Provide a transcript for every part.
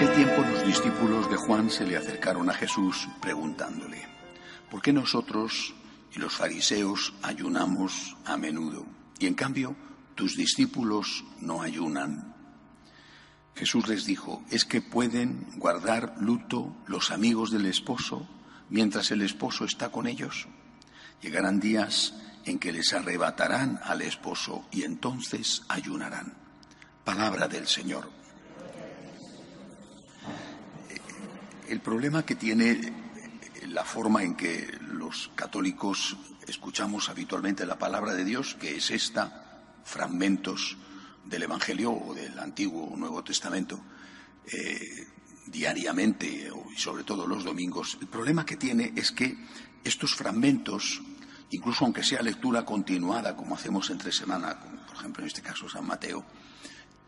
aquel tiempo los discípulos de Juan se le acercaron a Jesús preguntándole, ¿por qué nosotros y los fariseos ayunamos a menudo y en cambio tus discípulos no ayunan? Jesús les dijo, ¿es que pueden guardar luto los amigos del esposo mientras el esposo está con ellos? Llegarán días en que les arrebatarán al esposo y entonces ayunarán. Palabra del Señor. El problema que tiene la forma en que los católicos escuchamos habitualmente la palabra de Dios, que es esta, fragmentos del Evangelio o del Antiguo o Nuevo Testamento, eh, diariamente y sobre todo los domingos, el problema que tiene es que estos fragmentos, incluso aunque sea lectura continuada, como hacemos entre semana, como por ejemplo en este caso San Mateo,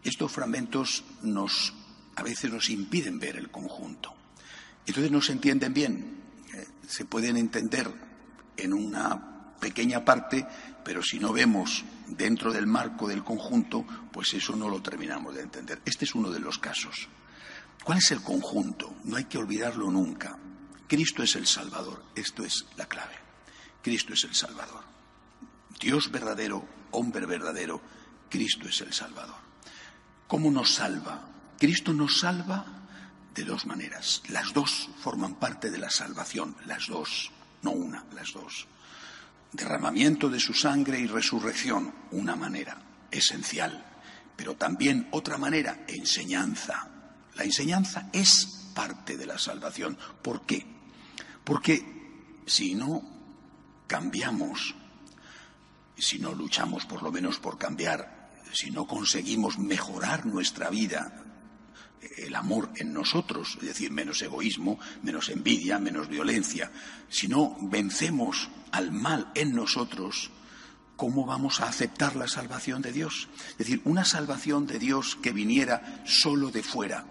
estos fragmentos nos, a veces nos impiden ver el conjunto. Entonces no se entienden bien, eh, se pueden entender en una pequeña parte, pero si no vemos dentro del marco del conjunto, pues eso no lo terminamos de entender. Este es uno de los casos. ¿Cuál es el conjunto? No hay que olvidarlo nunca. Cristo es el Salvador. Esto es la clave. Cristo es el Salvador. Dios verdadero, hombre verdadero, Cristo es el Salvador. ¿Cómo nos salva? Cristo nos salva de dos maneras. Las dos forman parte de la salvación, las dos, no una, las dos. Derramamiento de su sangre y resurrección, una manera esencial, pero también otra manera, enseñanza. La enseñanza es parte de la salvación. ¿Por qué? Porque si no cambiamos, si no luchamos por lo menos por cambiar, si no conseguimos mejorar nuestra vida, el amor en nosotros, es decir, menos egoísmo, menos envidia, menos violencia. Si no vencemos al mal en nosotros, ¿cómo vamos a aceptar la salvación de Dios? Es decir, una salvación de Dios que viniera solo de fuera,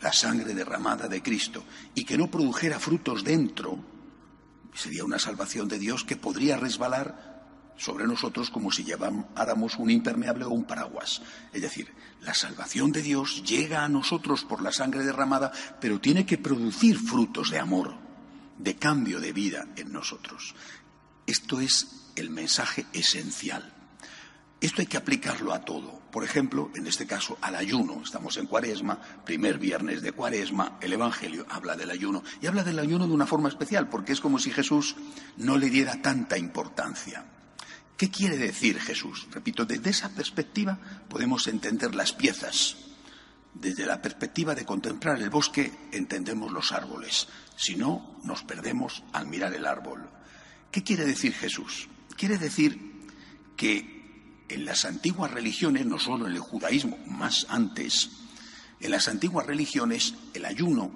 la sangre derramada de Cristo, y que no produjera frutos dentro, sería una salvación de Dios que podría resbalar sobre nosotros como si lleváramos un impermeable o un paraguas. Es decir, la salvación de Dios llega a nosotros por la sangre derramada, pero tiene que producir frutos de amor, de cambio de vida en nosotros. Esto es el mensaje esencial. Esto hay que aplicarlo a todo. Por ejemplo, en este caso, al ayuno. Estamos en cuaresma, primer viernes de cuaresma, el Evangelio habla del ayuno. Y habla del ayuno de una forma especial, porque es como si Jesús no le diera tanta importancia. ¿Qué quiere decir Jesús? Repito, desde esa perspectiva podemos entender las piezas. Desde la perspectiva de contemplar el bosque entendemos los árboles. Si no, nos perdemos al mirar el árbol. ¿Qué quiere decir Jesús? Quiere decir que en las antiguas religiones, no solo en el judaísmo, más antes, en las antiguas religiones el ayuno,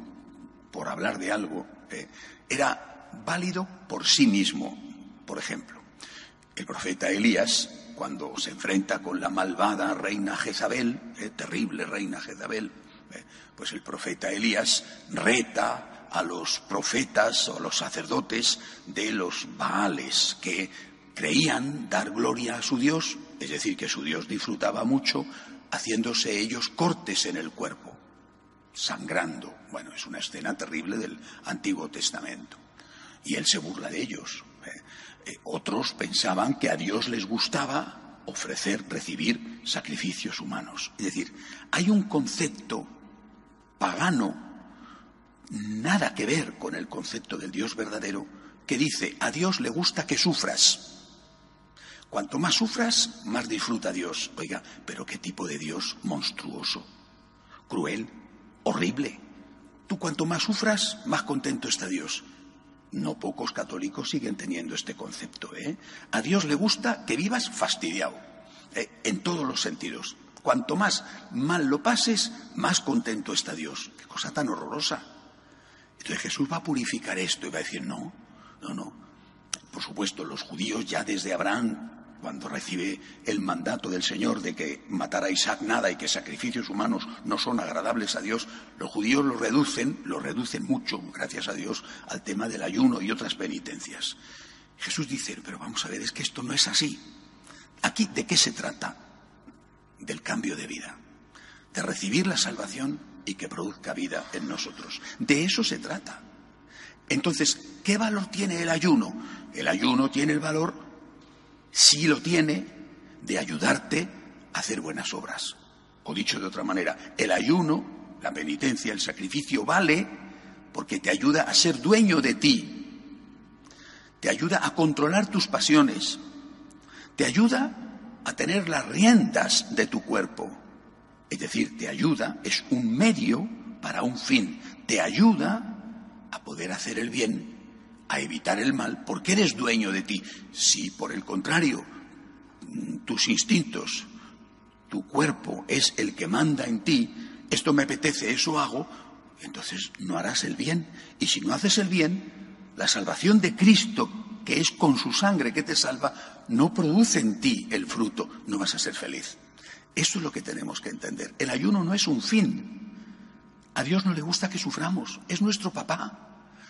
por hablar de algo, eh, era válido por sí mismo. Por ejemplo, el profeta Elías, cuando se enfrenta con la malvada reina Jezabel, eh, terrible reina Jezabel, eh, pues el profeta Elías reta a los profetas o a los sacerdotes de los Baales que creían dar gloria a su Dios, es decir, que su Dios disfrutaba mucho haciéndose ellos cortes en el cuerpo, sangrando. Bueno, es una escena terrible del Antiguo Testamento. Y él se burla de ellos. Eh, otros pensaban que a Dios les gustaba ofrecer, recibir sacrificios humanos. Es decir, hay un concepto pagano, nada que ver con el concepto del Dios verdadero, que dice, a Dios le gusta que sufras. Cuanto más sufras, más disfruta Dios. Oiga, pero qué tipo de Dios monstruoso, cruel, horrible. Tú cuanto más sufras, más contento está Dios. No pocos católicos siguen teniendo este concepto. ¿eh? A Dios le gusta que vivas fastidiado, ¿eh? en todos los sentidos. Cuanto más mal lo pases, más contento está Dios. Qué cosa tan horrorosa. Entonces Jesús va a purificar esto y va a decir, no, no, no. Por supuesto, los judíos ya desde Abraham cuando recibe el mandato del Señor de que matar a Isaac nada y que sacrificios humanos no son agradables a Dios, los judíos lo reducen, lo reducen mucho, gracias a Dios, al tema del ayuno y otras penitencias. Jesús dice, pero vamos a ver, es que esto no es así. Aquí, ¿de qué se trata? Del cambio de vida, de recibir la salvación y que produzca vida en nosotros. De eso se trata. Entonces, ¿qué valor tiene el ayuno? El ayuno tiene el valor, si lo tiene, de ayudarte a hacer buenas obras. O dicho de otra manera, el ayuno, la penitencia, el sacrificio vale porque te ayuda a ser dueño de ti, te ayuda a controlar tus pasiones, te ayuda a tener las riendas de tu cuerpo. Es decir, te ayuda, es un medio para un fin, te ayuda a poder hacer el bien, a evitar el mal, porque eres dueño de ti. Si, por el contrario, tus instintos, tu cuerpo es el que manda en ti, esto me apetece, eso hago, entonces no harás el bien. Y si no haces el bien, la salvación de Cristo, que es con su sangre que te salva, no produce en ti el fruto, no vas a ser feliz. Eso es lo que tenemos que entender. El ayuno no es un fin, a Dios no le gusta que suframos, es nuestro papá.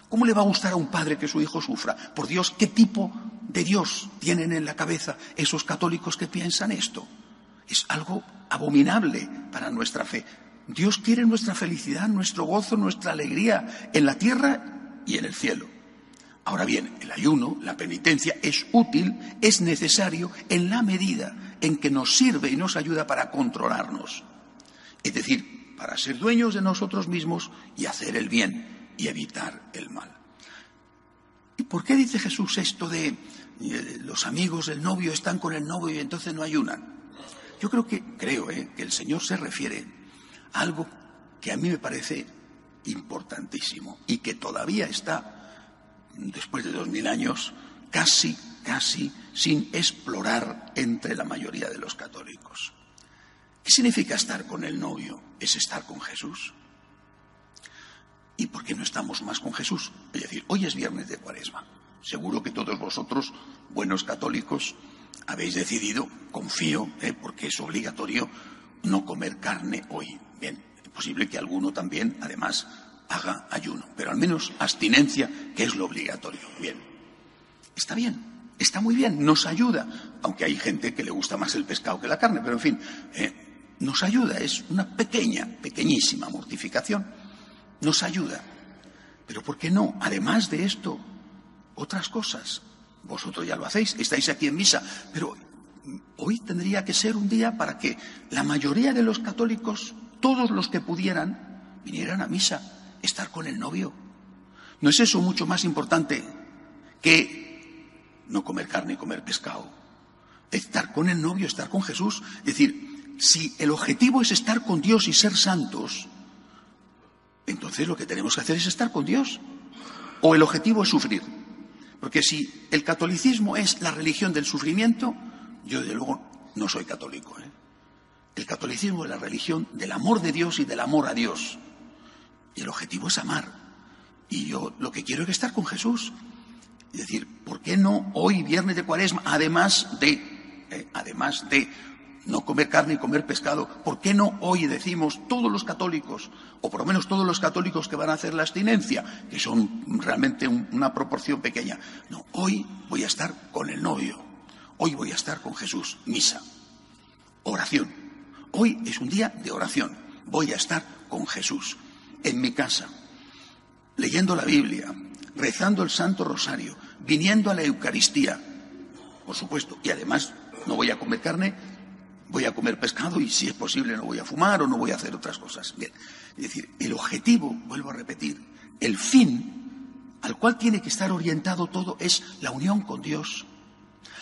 ¿Cómo le va a gustar a un padre que su hijo sufra? Por Dios, ¿qué tipo de Dios tienen en la cabeza esos católicos que piensan esto? Es algo abominable para nuestra fe. Dios quiere nuestra felicidad, nuestro gozo, nuestra alegría en la tierra y en el cielo. Ahora bien, el ayuno, la penitencia es útil, es necesario en la medida en que nos sirve y nos ayuda para controlarnos. Es decir, para ser dueños de nosotros mismos y hacer el bien y evitar el mal. ¿Y por qué dice Jesús esto de eh, los amigos del novio están con el novio y entonces no ayunan? Yo creo que, creo, eh, que el Señor se refiere a algo que a mí me parece importantísimo y que todavía está, después de dos mil años, casi, casi sin explorar entre la mayoría de los católicos. ¿Qué significa estar con el novio? Es estar con Jesús. ¿Y por qué no estamos más con Jesús? Es decir, hoy es viernes de cuaresma. Seguro que todos vosotros, buenos católicos, habéis decidido, confío, ¿eh? porque es obligatorio, no comer carne hoy. Bien, es posible que alguno también, además, haga ayuno, pero al menos abstinencia, que es lo obligatorio. Bien, está bien, está muy bien, nos ayuda, aunque hay gente que le gusta más el pescado que la carne, pero en fin, ¿eh? nos ayuda, es una pequeña, pequeñísima mortificación, nos ayuda. Pero ¿por qué no? Además de esto, otras cosas. Vosotros ya lo hacéis, estáis aquí en misa, pero hoy tendría que ser un día para que la mayoría de los católicos, todos los que pudieran, vinieran a misa, estar con el novio. ¿No es eso mucho más importante que no comer carne y comer pescado? Estar con el novio, estar con Jesús. Es decir, si el objetivo es estar con Dios y ser santos, entonces lo que tenemos que hacer es estar con Dios. O el objetivo es sufrir. Porque si el catolicismo es la religión del sufrimiento, yo de luego no soy católico. ¿eh? El catolicismo es la religión del amor de Dios y del amor a Dios. Y el objetivo es amar. Y yo lo que quiero es estar con Jesús. Es decir, ¿por qué no hoy, viernes de cuaresma, además de, eh, además de no comer carne y comer pescado. ¿Por qué no hoy decimos todos los católicos, o por lo menos todos los católicos que van a hacer la abstinencia, que son realmente una proporción pequeña? No, hoy voy a estar con el novio, hoy voy a estar con Jesús, misa, oración. Hoy es un día de oración, voy a estar con Jesús, en mi casa, leyendo la Biblia, rezando el Santo Rosario, viniendo a la Eucaristía, por supuesto, y además no voy a comer carne voy a comer pescado y si es posible no voy a fumar o no voy a hacer otras cosas. Bien, es decir, el objetivo, vuelvo a repetir, el fin al cual tiene que estar orientado todo es la unión con Dios,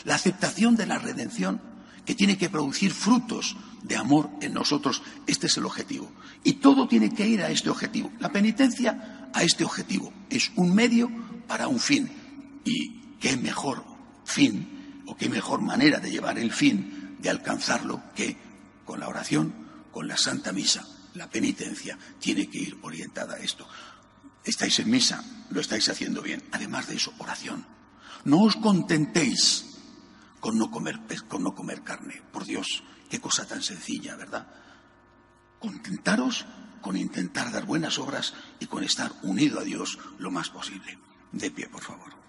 la aceptación de la redención que tiene que producir frutos de amor en nosotros. Este es el objetivo. Y todo tiene que ir a este objetivo. La penitencia a este objetivo. Es un medio para un fin. Y qué mejor fin o qué mejor manera de llevar el fin de alcanzarlo que con la oración, con la Santa Misa, la penitencia tiene que ir orientada a esto. Estáis en misa, lo estáis haciendo bien. Además de eso, oración. No os contentéis con no comer, con no comer carne. Por Dios, qué cosa tan sencilla, ¿verdad? Contentaros con intentar dar buenas obras y con estar unido a Dios lo más posible. De pie, por favor.